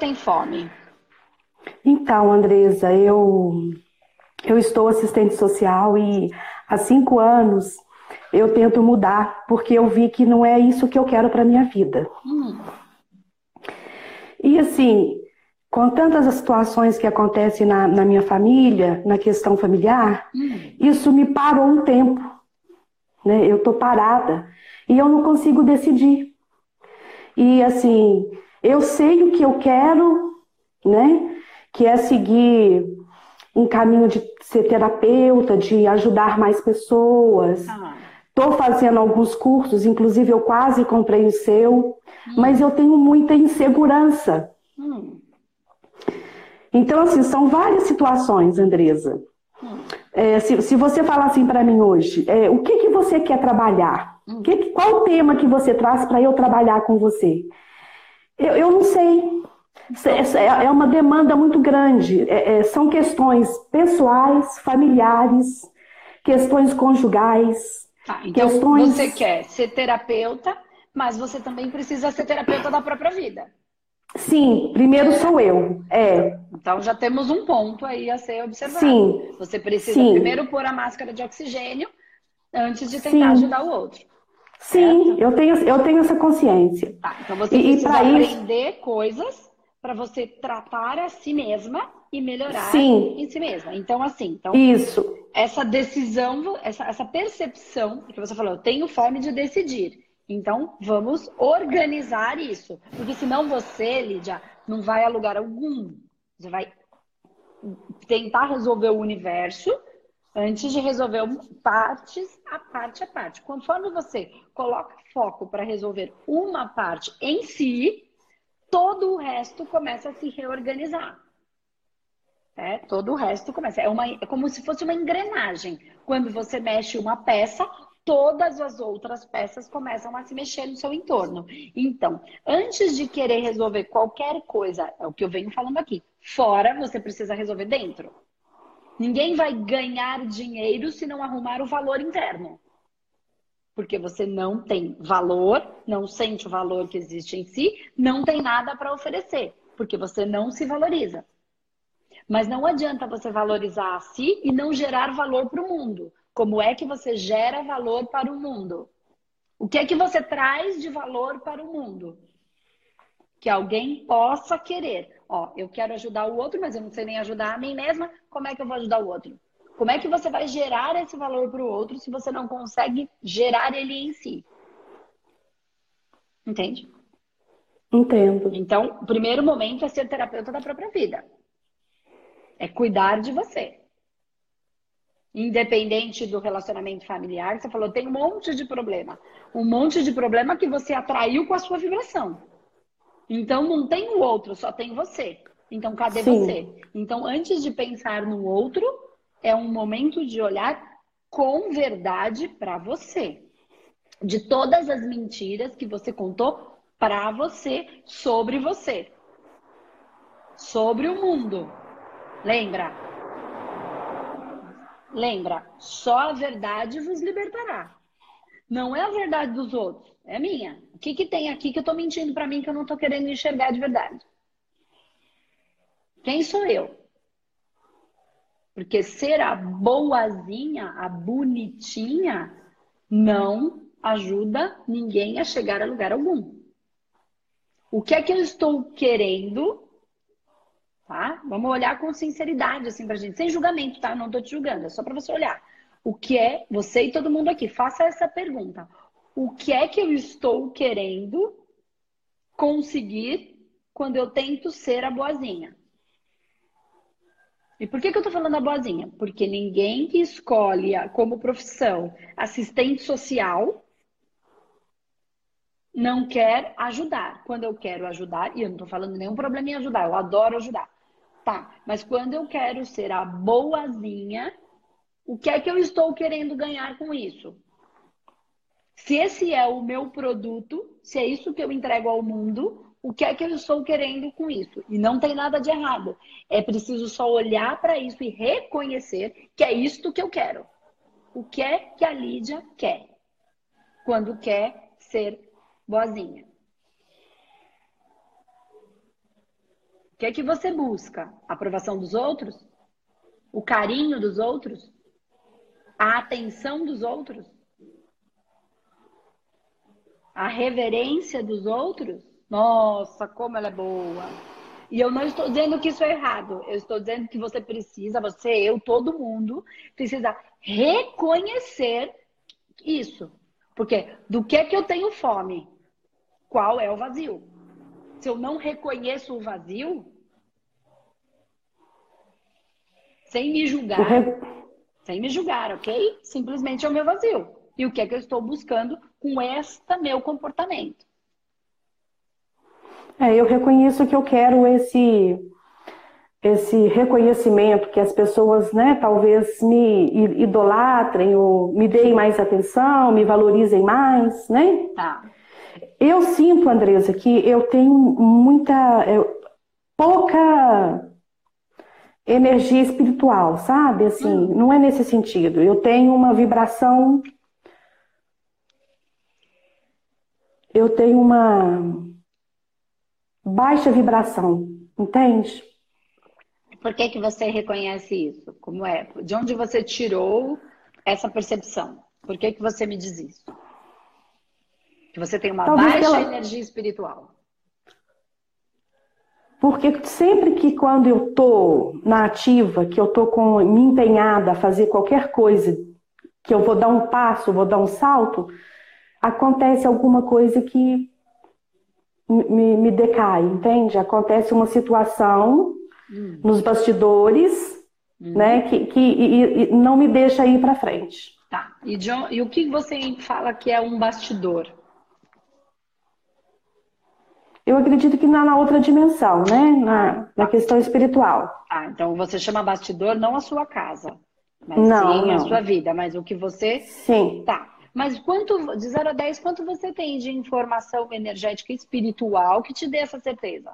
tem fome? Então, Andresa, eu, eu estou assistente social e há cinco anos eu tento mudar, porque eu vi que não é isso que eu quero para minha vida. Hum. E assim, com tantas situações que acontecem na, na minha família, na questão familiar, hum. isso me parou um tempo. Né? Eu estou parada e eu não consigo decidir. E assim, eu sei o que eu quero, né? Que é seguir um caminho de ser terapeuta, de ajudar mais pessoas. Estou ah. fazendo alguns cursos, inclusive eu quase comprei o seu, hum. mas eu tenho muita insegurança. Hum. Então, assim, são várias situações, Andresa. Hum. É, se, se, você falar assim para mim hoje, é, o que, que você quer trabalhar? Hum. Que, qual o tema que você traz para eu trabalhar com você? Eu, eu não sei. É, é uma demanda muito grande. É, é, são questões pessoais, familiares, questões conjugais. Tá, então questões... você quer ser terapeuta, mas você também precisa ser terapeuta da própria vida. Sim, primeiro sou eu. É. Então já temos um ponto aí a ser observado. Sim. Você precisa Sim. primeiro pôr a máscara de oxigênio antes de tentar Sim. ajudar o outro. Sim, eu tenho, eu tenho essa consciência. Tá, então você e, precisa aprender isso... coisas para você tratar a si mesma e melhorar Sim. em si mesma. Então, assim, então, isso. essa decisão, essa, essa percepção que você falou, eu tenho fome de decidir. Então, vamos organizar isso. Porque senão você, Lídia, não vai a lugar algum. Você vai tentar resolver o universo antes de resolver partes a parte a parte. Conforme você coloca foco para resolver uma parte em si, todo o resto começa a se reorganizar. É, todo o resto começa. É, uma, é como se fosse uma engrenagem. Quando você mexe uma peça, todas as outras peças começam a se mexer no seu entorno. Então, antes de querer resolver qualquer coisa, é o que eu venho falando aqui, fora você precisa resolver dentro. Ninguém vai ganhar dinheiro se não arrumar o valor interno. Porque você não tem valor, não sente o valor que existe em si, não tem nada para oferecer, porque você não se valoriza. Mas não adianta você valorizar a si e não gerar valor para o mundo. Como é que você gera valor para o mundo? O que é que você traz de valor para o mundo? Que alguém possa querer. Ó, eu quero ajudar o outro, mas eu não sei nem ajudar a mim mesma. Como é que eu vou ajudar o outro? Como é que você vai gerar esse valor para o outro se você não consegue gerar ele em si? Entende? Entendo. Então, o primeiro momento é ser terapeuta da própria vida. É cuidar de você independente do relacionamento familiar, você falou, tem um monte de problema. Um monte de problema que você atraiu com a sua vibração. Então não tem o outro, só tem você. Então cadê Sim. você? Então antes de pensar no outro, é um momento de olhar com verdade para você. De todas as mentiras que você contou para você sobre você. Sobre o mundo. Lembra? Lembra, só a verdade vos libertará. Não é a verdade dos outros, é minha. Que, que tem aqui que eu estou mentindo para mim que eu não estou querendo enxergar de verdade? Quem sou eu? Porque ser a boazinha, a bonitinha, não ajuda ninguém a chegar a lugar algum. O que é que eu estou querendo tá? Vamos olhar com sinceridade, assim, pra gente, sem julgamento, tá? Não tô te julgando, é só para você olhar. O que é, você e todo mundo aqui, faça essa pergunta. O que é que eu estou querendo conseguir quando eu tento ser a boazinha? E por que, que eu tô falando a boazinha? Porque ninguém que escolhe como profissão assistente social não quer ajudar. Quando eu quero ajudar, e eu não tô falando nenhum problema em ajudar, eu adoro ajudar. Tá, mas quando eu quero ser a boazinha, o que é que eu estou querendo ganhar com isso? Se esse é o meu produto, se é isso que eu entrego ao mundo, o que é que eu estou querendo com isso? E não tem nada de errado. É preciso só olhar para isso e reconhecer que é isto que eu quero. O que é que a Lídia quer quando quer ser boazinha? que é que você busca? A aprovação dos outros? O carinho dos outros? A atenção dos outros? A reverência dos outros? Nossa, como ela é boa! E eu não estou dizendo que isso é errado. Eu estou dizendo que você precisa, você, eu, todo mundo, precisa reconhecer isso. Porque do que é que eu tenho fome? Qual é o vazio? Se eu não reconheço o vazio, sem me julgar, sem me julgar, ok? Simplesmente é o meu vazio. E o que é que eu estou buscando com este meu comportamento? É, eu reconheço que eu quero esse esse reconhecimento que as pessoas, né, talvez me idolatrem ou me deem mais atenção, me valorizem mais, né? Tá. Eu sinto, Andresa, que eu tenho muita eu, pouca energia espiritual, sabe? Assim, hum. não é nesse sentido. Eu tenho uma vibração eu tenho uma baixa vibração, entende? Por que, que você reconhece isso? Como é? De onde você tirou essa percepção? Por que, que você me diz isso? Que você tem uma Talvez baixa pela... energia espiritual. Porque sempre que quando eu tô na ativa, que eu tô com me empenhada a fazer qualquer coisa, que eu vou dar um passo, vou dar um salto, acontece alguma coisa que me, me decai, entende? Acontece uma situação hum. nos bastidores, hum. né, que, que e, e não me deixa ir para frente. Tá. E, John, e o que você fala que é um bastidor? Eu acredito que na, na outra dimensão, né? Na, na questão espiritual. Ah, então você chama bastidor não a sua casa, mas não, sim não. a sua vida, mas o que você. Sim. Tá. Mas quanto, de 0 a 10, quanto você tem de informação energética espiritual que te dê essa certeza?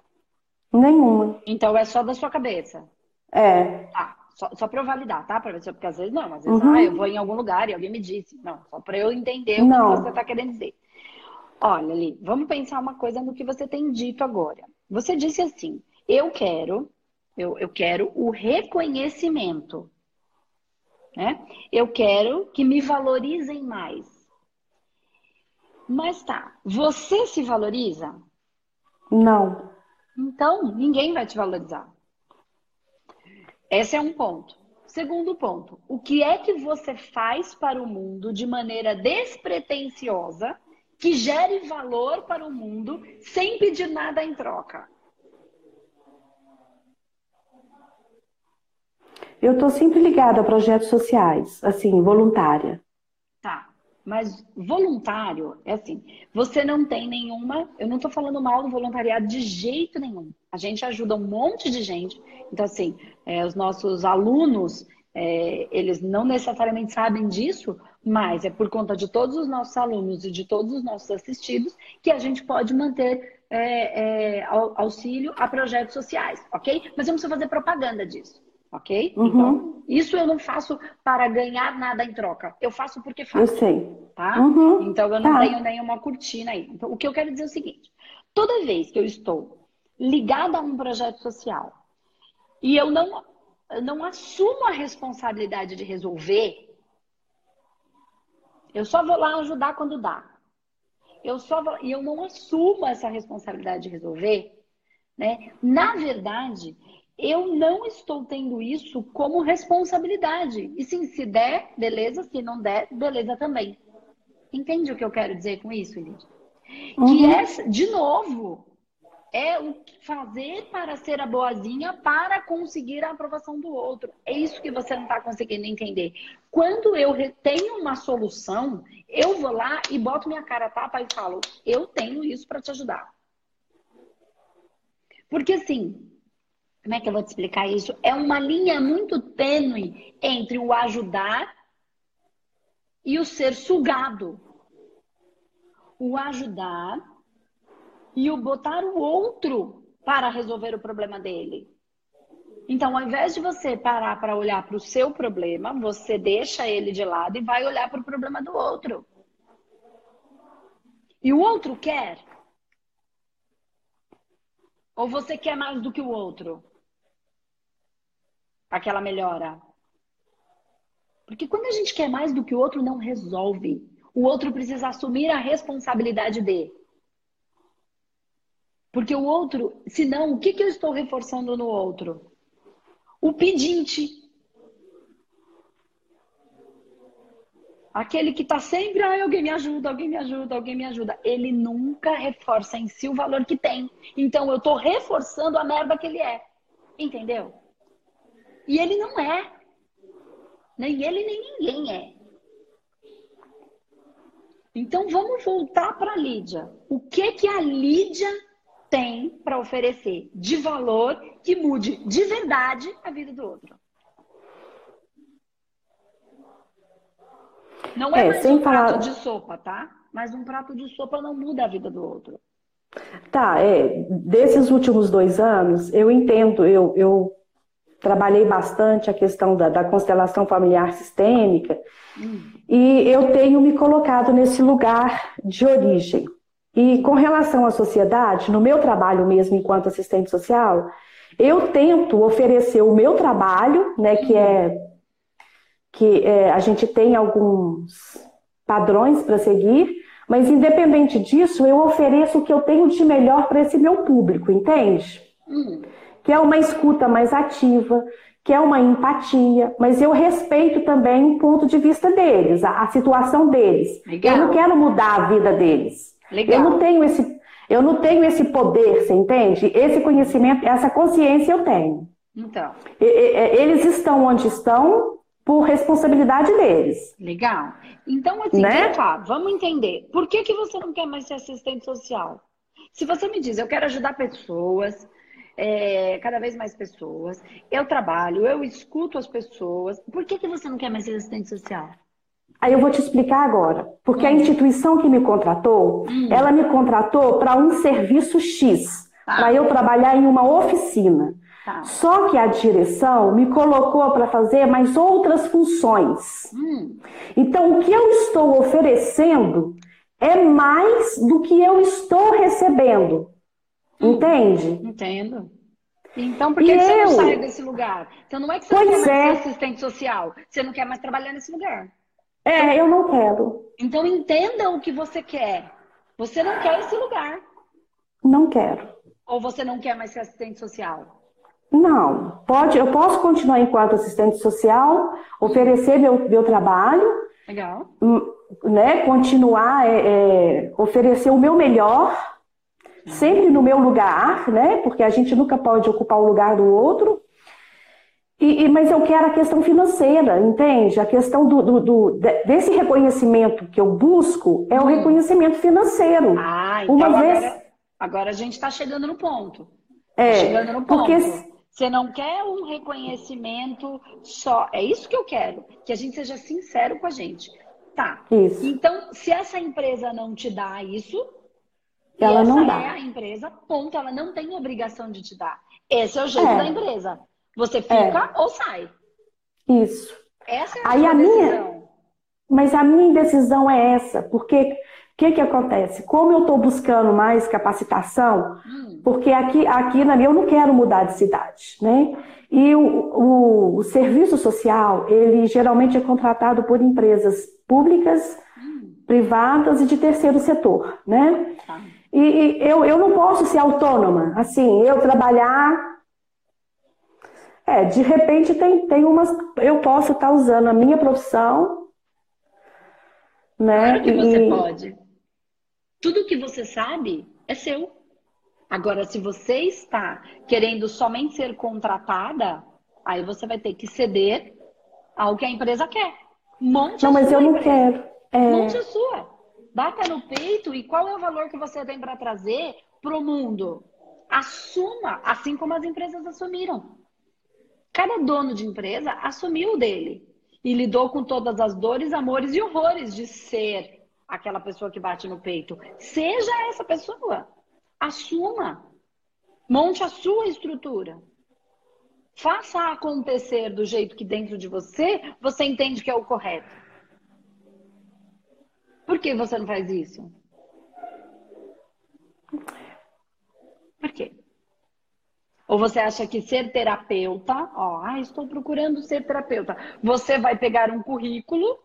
Nenhuma. Então é só da sua cabeça? É. Tá. Só, só para eu validar, tá? Pra, porque às vezes não, às vezes uhum. ah, eu vou em algum lugar e alguém me disse. Não, só para eu entender não. o que você está querendo dizer. Olha, Li, vamos pensar uma coisa no que você tem dito agora. Você disse assim: eu quero, eu, eu quero o reconhecimento. Né? Eu quero que me valorizem mais. Mas tá, você se valoriza? Não. Então, ninguém vai te valorizar. Esse é um ponto. Segundo ponto, o que é que você faz para o mundo de maneira despretensiosa que gere valor para o mundo sem pedir nada em troca? Eu estou sempre ligada a projetos sociais, assim, voluntária. Tá. Mas voluntário é assim, você não tem nenhuma. Eu não estou falando mal do voluntariado de jeito nenhum. A gente ajuda um monte de gente. Então, assim, é, os nossos alunos, é, eles não necessariamente sabem disso, mas é por conta de todos os nossos alunos e de todos os nossos assistidos que a gente pode manter é, é auxílio a projetos sociais, ok? Mas eu não preciso fazer propaganda disso ok? Uhum. Então, isso eu não faço para ganhar nada em troca. Eu faço porque faço. Eu sei. Tá? Uhum. Então, eu não tá. tenho nenhuma cortina aí. Então, o que eu quero dizer é o seguinte: toda vez que eu estou ligada a um projeto social e eu não, eu não assumo a responsabilidade de resolver, eu só vou lá ajudar quando dá. Eu só vou, e eu não assumo essa responsabilidade de resolver, né? Na verdade, eu não estou tendo isso como responsabilidade. E sim, se der, beleza. Se não der, beleza também. Entende o que eu quero dizer com isso, Lídia? Uhum. Que é, de novo, é o fazer para ser a boazinha para conseguir a aprovação do outro. É isso que você não está conseguindo entender. Quando eu tenho uma solução, eu vou lá e boto minha cara tapa e falo: eu tenho isso para te ajudar. Porque assim, como é que eu vou te explicar isso? É uma linha muito tênue entre o ajudar e o ser sugado. O ajudar e o botar o outro para resolver o problema dele. Então, ao invés de você parar para olhar para o seu problema, você deixa ele de lado e vai olhar para o problema do outro. E o outro quer Ou você quer mais do que o outro? Aquela melhora. Porque quando a gente quer mais do que o outro, não resolve. O outro precisa assumir a responsabilidade de. Porque o outro, senão, o que, que eu estou reforçando no outro? O pedinte. Aquele que está sempre, ah, alguém me ajuda, alguém me ajuda, alguém me ajuda. Ele nunca reforça em si o valor que tem. Então eu estou reforçando a merda que ele é. Entendeu? E ele não é. Nem ele, nem ninguém é. Então vamos voltar para a Lídia. O que que a Lídia tem para oferecer de valor que mude de verdade a vida do outro? Não é, é mais um falar... prato de sopa, tá? Mas um prato de sopa não muda a vida do outro. Tá, é. Desses últimos dois anos, eu entendo, eu, eu trabalhei bastante a questão da, da constelação familiar sistêmica hum. e eu tenho me colocado nesse lugar de origem. E com relação à sociedade, no meu trabalho mesmo enquanto assistente social, eu tento oferecer o meu trabalho, né, que é que é, a gente tem alguns padrões para seguir, mas independente disso, eu ofereço o que eu tenho de melhor para esse meu público, entende? Hum que é uma escuta mais ativa, que é uma empatia, mas eu respeito também o ponto de vista deles, a, a situação deles. Legal. Eu não quero mudar a vida deles. Legal. Eu não tenho esse, eu não tenho esse poder, você entende? Esse conhecimento, essa consciência eu tenho. Então. E, e, eles estão onde estão por responsabilidade deles. Legal. Então, assim, né? cá, vamos entender. Por que, que você não quer mais ser assistente social? Se você me diz, eu quero ajudar pessoas, é, cada vez mais pessoas. Eu trabalho, eu escuto as pessoas. Por que, que você não quer mais ser assistente social? Aí eu vou te explicar agora. Porque hum. a instituição que me contratou, hum. ela me contratou para um serviço X, tá. para eu trabalhar em uma oficina. Tá. Só que a direção me colocou para fazer mais outras funções. Hum. Então, o que eu estou oferecendo é mais do que eu estou recebendo. Entende? Entendo. Então, por que, que você não sai desse lugar? Então, não é que você pois não quer mais é. ser assistente social, você não quer mais trabalhar nesse lugar. É, eu não quero. Então, entenda o que você quer. Você não quer esse lugar. Não quero. Ou você não quer mais ser assistente social? Não, pode, eu posso continuar enquanto assistente social, oferecer meu, meu trabalho. Legal. Hum, né, continuar, é, é, oferecer o meu melhor sempre no meu lugar, né? Porque a gente nunca pode ocupar o lugar do outro. E, e, mas eu quero a questão financeira, entende? A questão do, do, do, desse reconhecimento que eu busco é o hum. reconhecimento financeiro. Ah, então Uma agora, vez... agora a gente está chegando no ponto. Tá é, chegando no ponto. Porque... Você não quer um reconhecimento só. É isso que eu quero. Que a gente seja sincero com a gente. Tá. Isso. Então, se essa empresa não te dá isso, ela essa não dá. é a empresa, ponto. Ela não tem obrigação de te dar. Esse é o jeito é. da empresa. Você fica é. ou sai. Isso. Essa é a Aí a decisão. Minha... Mas a minha indecisão é essa, porque o que, que acontece? Como eu estou buscando mais capacitação, hum. porque aqui, aqui na minha eu não quero mudar de cidade, né? E o, o, o serviço social, ele geralmente é contratado por empresas públicas, hum. privadas e de terceiro setor, né? Tá. E, eu, eu não posso ser autônoma. Assim, eu trabalhar. É, de repente tem, tem umas. Eu posso estar usando a minha profissão. Né? Claro que você e... pode. Tudo que você sabe é seu. Agora, se você está querendo somente ser contratada, aí você vai ter que ceder ao que a empresa quer. Monte não, mas eu não quero. É... Monte a sua. Bata no peito e qual é o valor que você tem para trazer para o mundo? Assuma, assim como as empresas assumiram. Cada dono de empresa assumiu o dele e lidou com todas as dores, amores e horrores de ser aquela pessoa que bate no peito. Seja essa pessoa. Assuma. Monte a sua estrutura. Faça acontecer do jeito que dentro de você você entende que é o correto. Por que você não faz isso? Por quê? Ou você acha que ser terapeuta, ó, ah, estou procurando ser terapeuta. Você vai pegar um currículo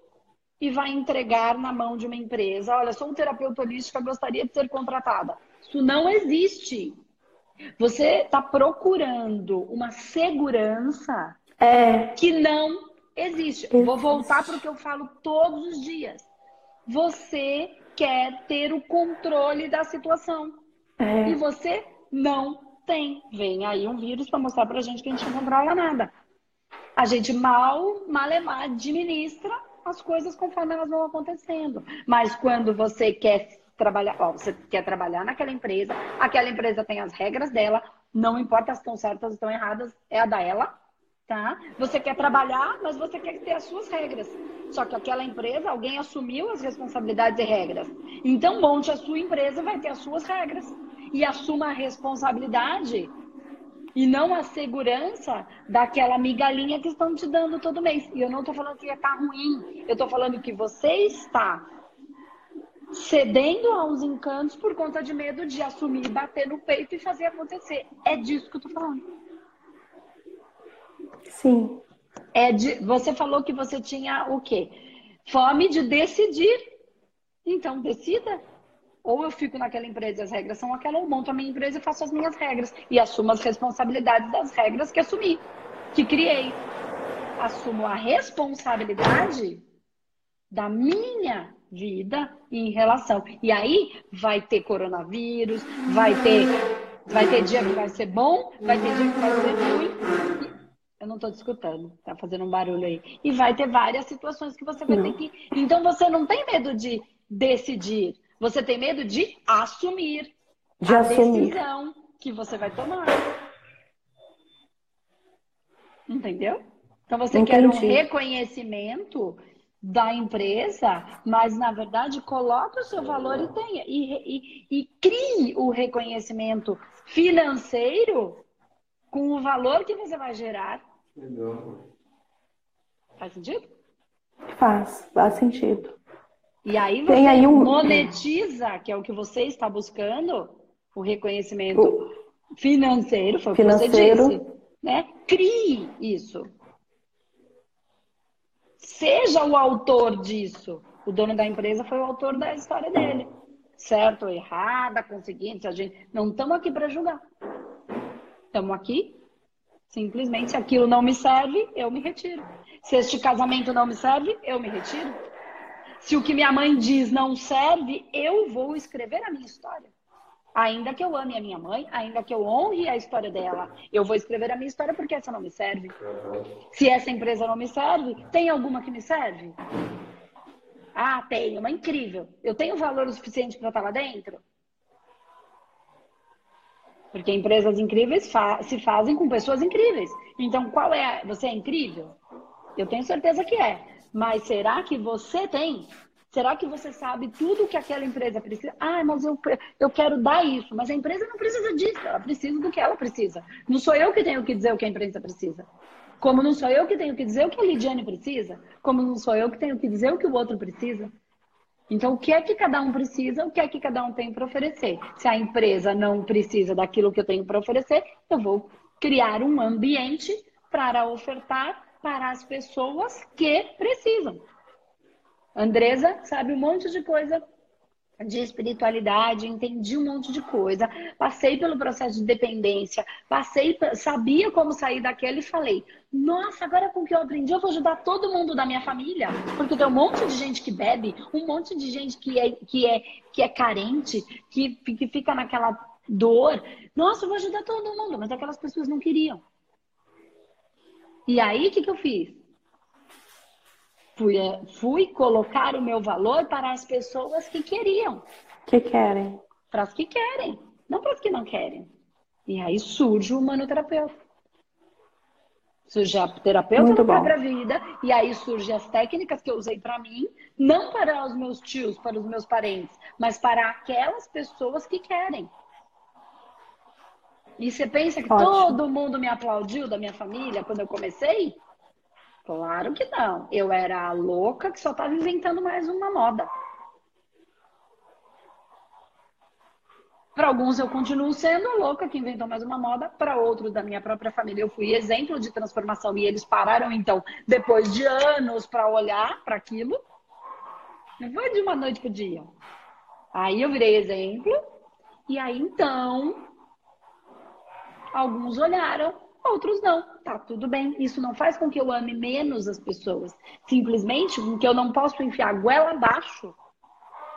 e vai entregar na mão de uma empresa. Olha, sou um terapeuta holística, gostaria de ser contratada. Isso não existe. Você está procurando uma segurança é. que não existe. existe. Vou voltar para o que eu falo todos os dias. Você quer ter o controle da situação. É. E você não tem. Vem aí um vírus para mostrar para a gente que a gente não controla nada. A gente mal, mal administra as coisas conforme elas vão acontecendo. Mas quando você quer trabalhar, ó, você quer trabalhar naquela empresa, aquela empresa tem as regras dela, não importa se estão certas ou estão erradas, é a da ela, tá? Você quer trabalhar, mas você quer ter as suas regras. Só que aquela empresa, alguém assumiu as responsabilidades e regras. Então, monte a sua empresa, vai ter as suas regras. E assuma a responsabilidade e não a segurança daquela migalhinha que estão te dando todo mês. E eu não estou falando que está ruim, eu estou falando que você está cedendo aos encantos por conta de medo de assumir, bater no peito e fazer acontecer. É disso que eu estou falando. Sim. É de, você falou que você tinha o quê? Fome de decidir. Então, decida. Ou eu fico naquela empresa e as regras são aquela, ou monto a minha empresa e faço as minhas regras. E assumo as responsabilidades das regras que assumi, que criei. Assumo a responsabilidade da minha vida em relação. E aí vai ter coronavírus, vai ter, vai ter dia que vai ser bom, vai ter dia que vai ser ruim. Eu não estou discutindo, tá fazendo um barulho aí. E vai ter várias situações que você vai não. ter que. Então você não tem medo de decidir. Você tem medo de assumir de a assumir. decisão que você vai tomar. Entendeu? Então você Entendi. quer um reconhecimento da empresa, mas na verdade coloque o seu valor e tenha e, e, e crie o reconhecimento financeiro com o valor que você vai gerar. Faz sentido? Faz, faz sentido. E aí você aí um... monetiza, que é o que você está buscando, o reconhecimento o... financeiro, foi o que você disse. Né? Crie isso. Seja o autor disso. O dono da empresa foi o autor da história dele. Certo ou errada, conseguinte, a gente. Não estamos aqui para julgar. Estamos aqui. Simplesmente, se aquilo não me serve, eu me retiro. Se este casamento não me serve, eu me retiro. Se o que minha mãe diz não serve, eu vou escrever a minha história. Ainda que eu ame a minha mãe, ainda que eu honre a história dela, eu vou escrever a minha história porque essa não me serve. Se essa empresa não me serve, tem alguma que me serve? Ah, tem, uma incrível. Eu tenho valor o suficiente para estar lá dentro? Porque empresas incríveis fa se fazem com pessoas incríveis. Então, qual é? Você é incrível? Eu tenho certeza que é. Mas será que você tem? Será que você sabe tudo que aquela empresa precisa? Ah, mas eu, eu quero dar isso. Mas a empresa não precisa disso. Ela precisa do que ela precisa. Não sou eu que tenho que dizer o que a empresa precisa. Como não sou eu que tenho que dizer o que a Lidiane precisa. Como não sou eu que tenho que dizer o que o outro precisa. Então, o que é que cada um precisa, o que é que cada um tem para oferecer? Se a empresa não precisa daquilo que eu tenho para oferecer, eu vou criar um ambiente para ofertar para as pessoas que precisam. Andresa sabe um monte de coisa de espiritualidade, entendi um monte de coisa, passei pelo processo de dependência, passei, sabia como sair daquela e falei: "Nossa, agora com o que eu aprendi, eu vou ajudar todo mundo da minha família, porque tem um monte de gente que bebe, um monte de gente que é que é que é carente, que, que fica naquela dor. Nossa, eu vou ajudar todo mundo, mas aquelas pessoas não queriam. E aí, o que, que eu fiz? Fui, é, fui colocar o meu valor para as pessoas que queriam. Que querem. Para as que querem, não para as que não querem. E aí surge o manoterapeuta. Surge a terapeuta da própria vida, e aí surgem as técnicas que eu usei para mim, não para os meus tios, para os meus parentes, mas para aquelas pessoas que querem. E você pensa que Ótimo. todo mundo me aplaudiu da minha família quando eu comecei? Claro que não. Eu era a louca que só estava inventando mais uma moda. Para alguns eu continuo sendo louca que inventou mais uma moda, para outros da minha própria família eu fui exemplo de transformação e eles pararam então depois de anos para olhar para aquilo. Não foi de uma noite para o dia. Aí eu virei exemplo e aí então alguns olharam, outros não. Tá tudo bem. Isso não faz com que eu ame menos as pessoas. Simplesmente com que eu não posso enfiar a goela abaixo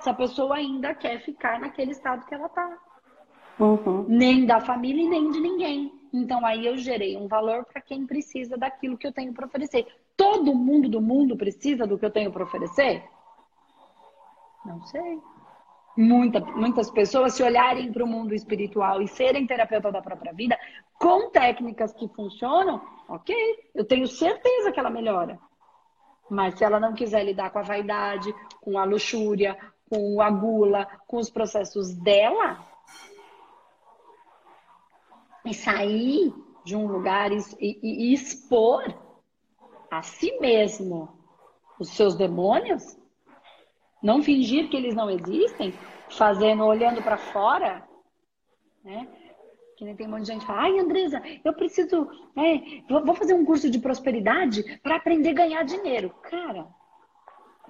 se a pessoa ainda quer ficar naquele estado que ela tá. Uhum. Nem da família e nem de ninguém. Então aí eu gerei um valor para quem precisa daquilo que eu tenho para oferecer. Todo mundo do mundo precisa do que eu tenho para oferecer? Não sei. Muita, muitas pessoas se olharem para o mundo espiritual e serem terapeuta da própria vida com técnicas que funcionam, ok, eu tenho certeza que ela melhora. Mas se ela não quiser lidar com a vaidade, com a luxúria, com a gula, com os processos dela, e sair de um lugar e, e, e expor a si mesmo os seus demônios, não fingir que eles não existem, fazendo, olhando para fora, né? Que nem tem um monte de gente que fala, ai, Andresa, eu preciso, né, vou fazer um curso de prosperidade para aprender a ganhar dinheiro. Cara,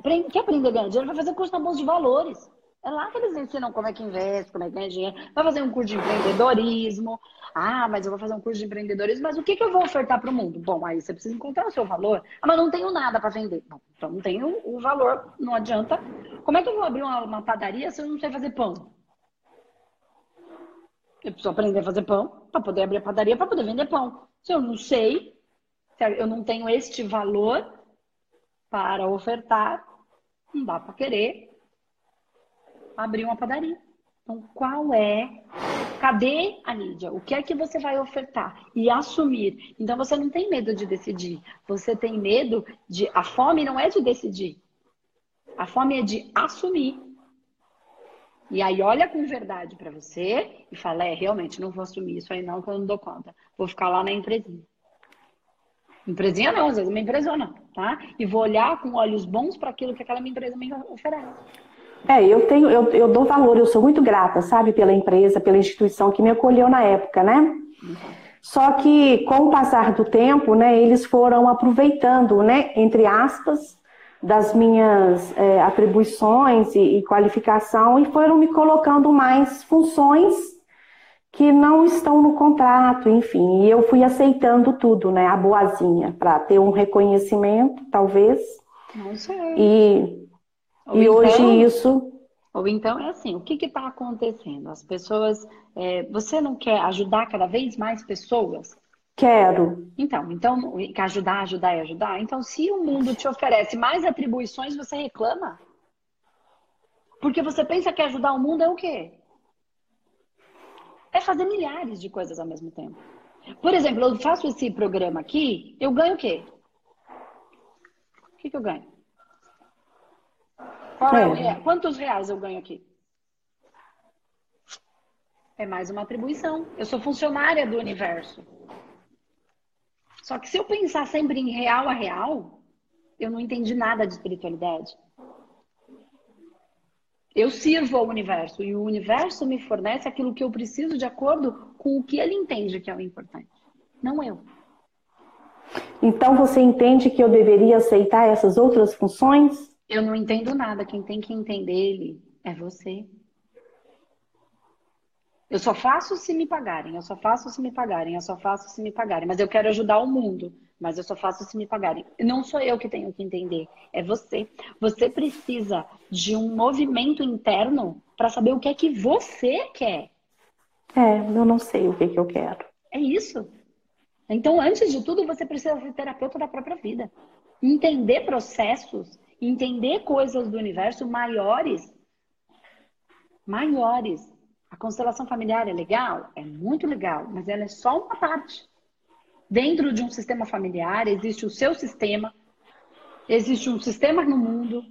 Quer aprender a ganhar dinheiro? Vai fazer curso na Bolsa de Valores. É lá que eles ensinam como é que investe, como é que ganha dinheiro. Vai fazer um curso de empreendedorismo. Ah, mas eu vou fazer um curso de empreendedorismo, mas o que, que eu vou ofertar para o mundo? Bom, aí você precisa encontrar o seu valor. Ah, mas não tenho nada para vender. Bom, então não tenho o valor, não adianta. Como é que eu vou abrir uma, uma padaria se eu não sei fazer pão? Eu preciso aprender a fazer pão para poder abrir a padaria, para poder vender pão. Se eu não sei, se eu não tenho este valor, para ofertar, não dá para querer abrir uma padaria. Então, qual é? Cadê a Lídia? O que é que você vai ofertar e assumir? Então, você não tem medo de decidir. Você tem medo de. A fome não é de decidir. A fome é de assumir. E aí, olha com verdade para você e fala: é, realmente, não vou assumir isso aí, não, que eu não dou conta. Vou ficar lá na empresinha. Empresinha não, às vezes uma empresona, tá? E vou olhar com olhos bons para aquilo que aquela minha empresa me oferece. É, eu tenho, eu, eu dou valor, eu sou muito grata, sabe, pela empresa, pela instituição que me acolheu na época, né? Só que com o passar do tempo, né, eles foram aproveitando, né, entre aspas, das minhas é, atribuições e, e qualificação e foram me colocando mais funções que não estão no contrato, enfim. E eu fui aceitando tudo, né? A boazinha, para ter um reconhecimento, talvez. Não sei. E, e então, hoje isso. Ou então é assim, o que está acontecendo? As pessoas. É, você não quer ajudar cada vez mais pessoas? Quero. Então, então, ajudar, ajudar e ajudar. Então, se o mundo te oferece mais atribuições, você reclama? Porque você pensa que ajudar o mundo é o quê? é fazer milhares de coisas ao mesmo tempo. Por exemplo, eu faço esse programa aqui, eu ganho o quê? O que, que eu ganho? É. É, quantos reais eu ganho aqui? É mais uma atribuição. Eu sou funcionária do universo. Só que se eu pensar sempre em real a real, eu não entendi nada de espiritualidade. Eu sirvo ao universo e o universo me fornece aquilo que eu preciso de acordo com o que ele entende que é o importante, não eu. Então você entende que eu deveria aceitar essas outras funções? Eu não entendo nada. Quem tem que entender ele é você. Eu só faço se me pagarem, eu só faço se me pagarem, eu só faço se me pagarem. Mas eu quero ajudar o mundo mas eu só faço se me pagarem. Não sou eu que tenho que entender, é você. Você precisa de um movimento interno para saber o que é que você quer. É, eu não sei o que, que eu quero. É isso. Então, antes de tudo, você precisa ser terapeuta da própria vida. Entender processos, entender coisas do universo maiores. Maiores. A constelação familiar é legal? É muito legal, mas ela é só uma parte. Dentro de um sistema familiar existe o seu sistema, existe um sistema no mundo,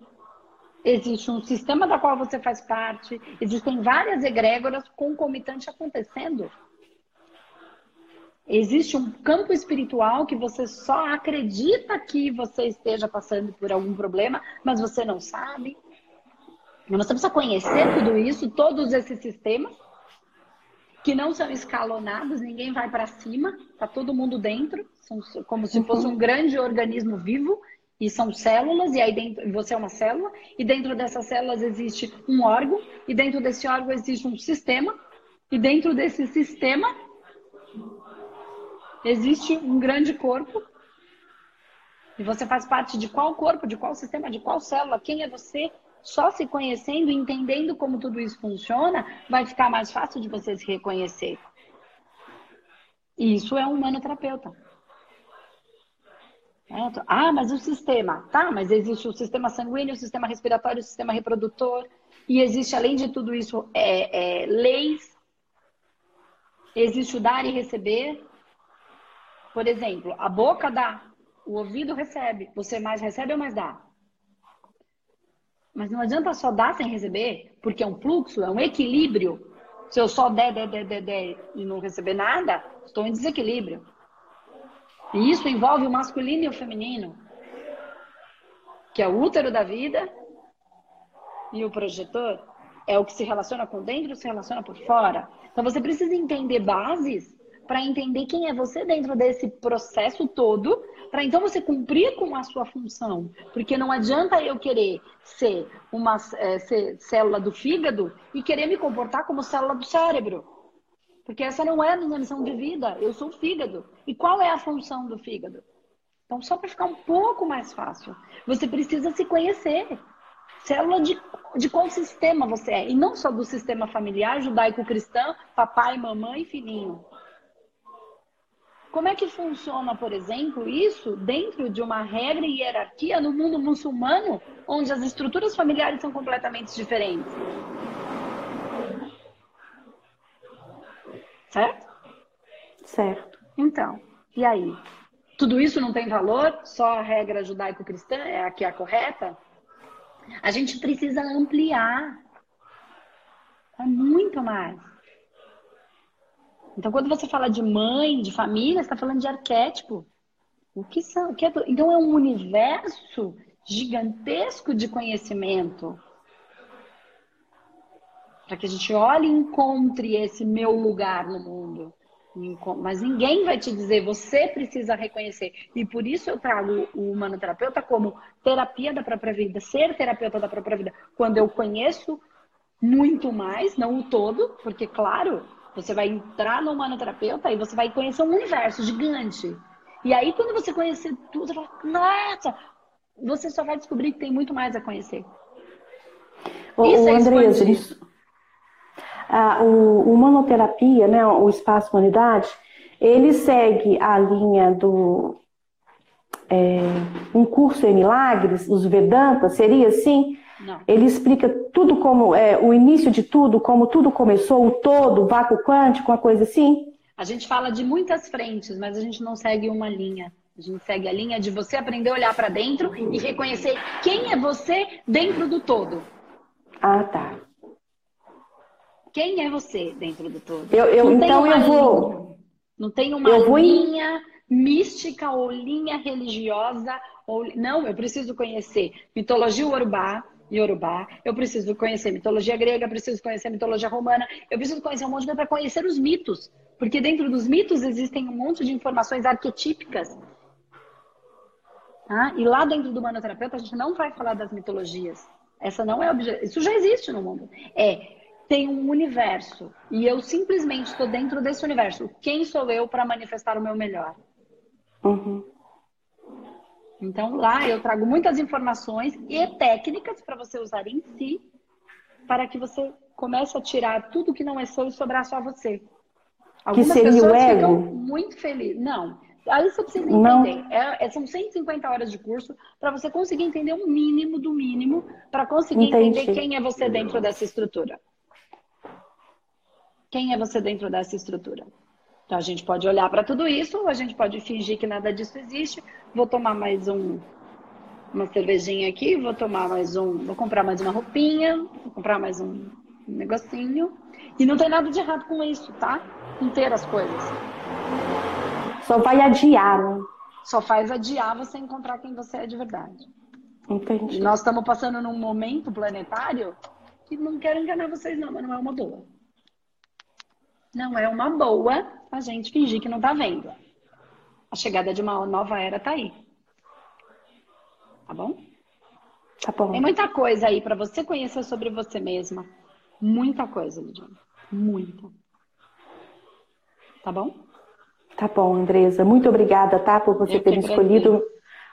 existe um sistema da qual você faz parte, existem várias egrégoras concomitantes acontecendo. Existe um campo espiritual que você só acredita que você esteja passando por algum problema, mas você não sabe. Você precisa conhecer tudo isso, todos esses sistemas, que não são escalonados, ninguém vai para cima, tá todo mundo dentro, são como se fosse um grande organismo vivo e são células e aí dentro você é uma célula e dentro dessas células existe um órgão e dentro desse órgão existe um sistema e dentro desse sistema existe um grande corpo e você faz parte de qual corpo, de qual sistema, de qual célula, quem é você? Só se conhecendo, entendendo como tudo isso funciona, vai ficar mais fácil de você se reconhecer. Isso é um humanoterapeuta. Ah, mas o sistema. Tá, mas existe o sistema sanguíneo, o sistema respiratório, o sistema reprodutor. E existe, além de tudo isso, é, é, leis. Existe o dar e receber. Por exemplo, a boca dá, o ouvido recebe. Você mais recebe ou mais dá? Mas não adianta só dar sem receber, porque é um fluxo, é um equilíbrio. Se eu só der, der, der, der, der e não receber nada, estou em desequilíbrio. E isso envolve o masculino e o feminino, que é o útero da vida e o projetor é o que se relaciona com dentro se relaciona por fora. Então você precisa entender bases para entender quem é você dentro desse processo todo para então você cumprir com a sua função. Porque não adianta eu querer ser uma é, ser célula do fígado e querer me comportar como célula do cérebro. Porque essa não é a minha missão de vida. Eu sou o fígado. E qual é a função do fígado? Então, só para ficar um pouco mais fácil, você precisa se conhecer. Célula de, de qual sistema você é. E não só do sistema familiar, judaico-cristão, papai, mamãe e filhinho. Como é que funciona, por exemplo, isso dentro de uma regra e hierarquia no mundo muçulmano, onde as estruturas familiares são completamente diferentes? Certo? Certo. Então, e aí? Tudo isso não tem valor? Só a regra judaico-cristã é a que é a correta? A gente precisa ampliar. É muito mais. Então, quando você fala de mãe, de família, você está falando de arquétipo. O que são? O que é, então, é um universo gigantesco de conhecimento. Para que a gente olhe e encontre esse meu lugar no mundo. Mas ninguém vai te dizer, você precisa reconhecer. E por isso eu trago o humanoterapeuta como terapia da própria vida, ser terapeuta da própria vida. Quando eu conheço muito mais, não o todo, porque, claro, você vai entrar no humanoterapeuta e você vai conhecer um universo gigante. E aí, quando você conhecer tudo, você fala, nossa, você só vai descobrir que tem muito mais a conhecer. O, isso o é Andresa, isso, a, o, o humanoterapia, né, o espaço humanidade, ele segue a linha do é, um curso em milagres, os Vedantas, seria assim? Não. Ele explica tudo como é, o início de tudo, como tudo começou, o todo, o vácuo quântico, uma coisa assim? A gente fala de muitas frentes, mas a gente não segue uma linha. A gente segue a linha de você aprender a olhar para dentro e reconhecer quem é você dentro do todo. Ah, tá. Quem é você dentro do todo? Eu, eu então eu vou. Linha, não tem uma eu linha vou... mística ou linha religiosa. Ou... Não, eu preciso conhecer mitologia urubá, Yorubá, eu preciso conhecer mitologia grega, preciso conhecer mitologia romana, eu preciso conhecer um monte de coisa para conhecer os mitos, porque dentro dos mitos existem um monte de informações arquetípicas. Tá? E lá dentro do manoterapeuta a gente não vai falar das mitologias. Essa não é obje... isso já existe no mundo. É tem um universo e eu simplesmente estou dentro desse universo. Quem sou eu para manifestar o meu melhor? Uhum. Então lá eu trago muitas informações e técnicas para você usar em si, para que você comece a tirar tudo que não é seu e sobrar só você. Algumas que seria pessoas o ego? ficam muito felizes. Não. Aí você precisa entender. É, é, são 150 horas de curso para você conseguir entender o mínimo do mínimo para conseguir Entendi. entender quem é você dentro dessa estrutura. Quem é você dentro dessa estrutura? Então a gente pode olhar para tudo isso, a gente pode fingir que nada disso existe. Vou tomar mais um, uma cervejinha aqui, vou tomar mais um, vou comprar mais uma roupinha, vou comprar mais um negocinho. E não tem nada de errado com isso, tá? Com ter as coisas. Só vai adiar, né? Só faz adiar você encontrar quem você é de verdade. Entendi. E nós estamos passando num momento planetário que não quero enganar vocês, não, mas não é uma boa. não é uma boa a gente fingir que não tá vendo. A chegada de uma nova era tá aí. Tá bom? Tá bom. Tem muita coisa aí para você conhecer sobre você mesma. Muita coisa, Lidiane. Muita. Tá bom? Tá bom, Andresa. Muito obrigada, tá? Por você Eu ter me escolhido.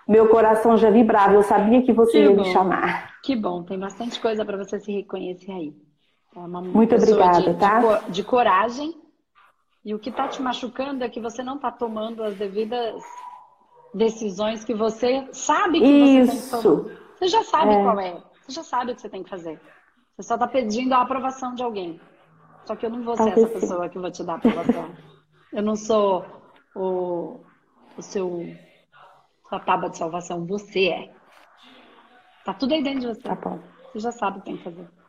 Meu coração já vibrava. Eu sabia que você que ia bom. me chamar. Que bom. Tem bastante coisa para você se reconhecer aí. É Muito obrigada, de, tá? De coragem. E o que tá te machucando é que você não tá tomando as devidas decisões que você sabe que Isso. você tem que tomar. Você já sabe é. qual é. Você já sabe o que você tem que fazer. Você só está pedindo a aprovação de alguém. Só que eu não vou ser essa pessoa que vou te dar aprovação. eu não sou o, o seu sua tábua de salvação. Você é. Tá tudo aí dentro de você. Tá bom. Você já sabe o que tem que fazer.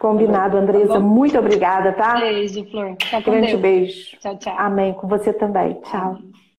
Combinado, tá Andresa. Tá muito obrigada, tá? Beijo, Flor. Tá Grande Deus. beijo. Tchau, tchau. Amém. Com você também. Tchau. Amém.